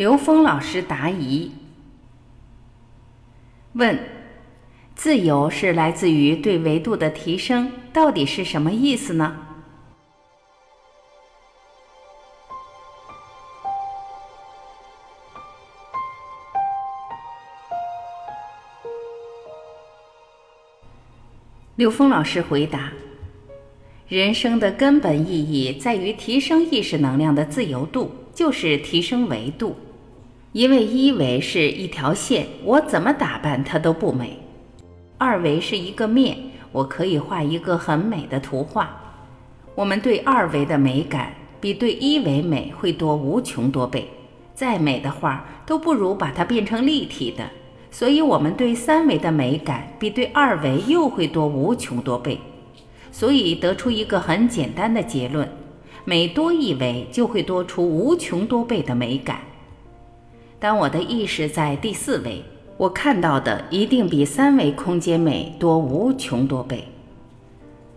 刘峰老师答疑：问，自由是来自于对维度的提升，到底是什么意思呢？刘峰老师回答：人生的根本意义在于提升意识能量的自由度，就是提升维度。因为一维是一条线，我怎么打扮它都不美；二维是一个面，我可以画一个很美的图画。我们对二维的美感比对一维美会多无穷多倍，再美的画都不如把它变成立体的。所以，我们对三维的美感比对二维又会多无穷多倍。所以得出一个很简单的结论：每多一维，就会多出无穷多倍的美感。当我的意识在第四维，我看到的一定比三维空间美多无穷多倍。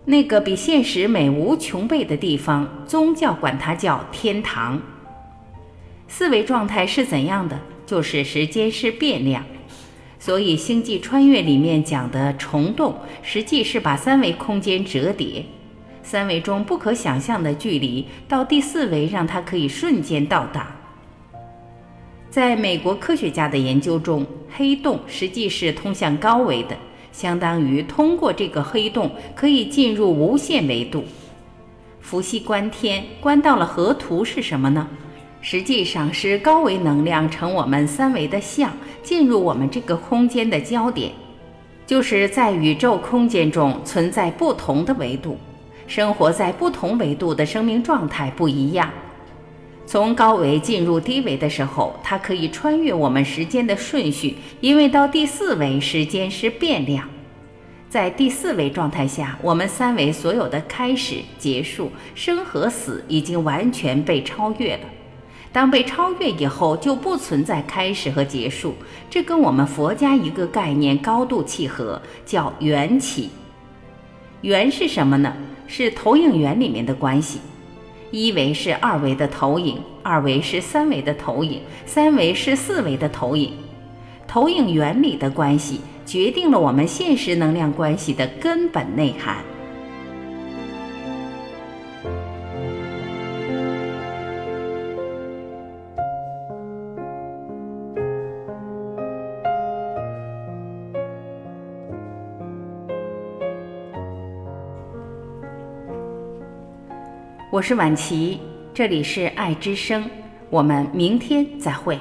那个比现实美无穷倍的地方，宗教管它叫天堂。四维状态是怎样的？就是时间是变量。所以星际穿越里面讲的虫洞，实际是把三维空间折叠，三维中不可想象的距离，到第四维让它可以瞬间到达。在美国科学家的研究中，黑洞实际是通向高维的，相当于通过这个黑洞可以进入无限维度。伏羲观天，观到了河图是什么呢？实际上是高维能量成我们三维的像，进入我们这个空间的焦点，就是在宇宙空间中存在不同的维度，生活在不同维度的生命状态不一样。从高维进入低维的时候，它可以穿越我们时间的顺序，因为到第四维时间是变量。在第四维状态下，我们三维所有的开始、结束、生和死已经完全被超越了。当被超越以后，就不存在开始和结束。这跟我们佛家一个概念高度契合，叫缘起。缘是什么呢？是投影源里面的关系。一维是二维的投影，二维是三维的投影，三维是四维的投影。投影原理的关系决定了我们现实能量关系的根本内涵。我是婉琪，这里是爱之声，我们明天再会。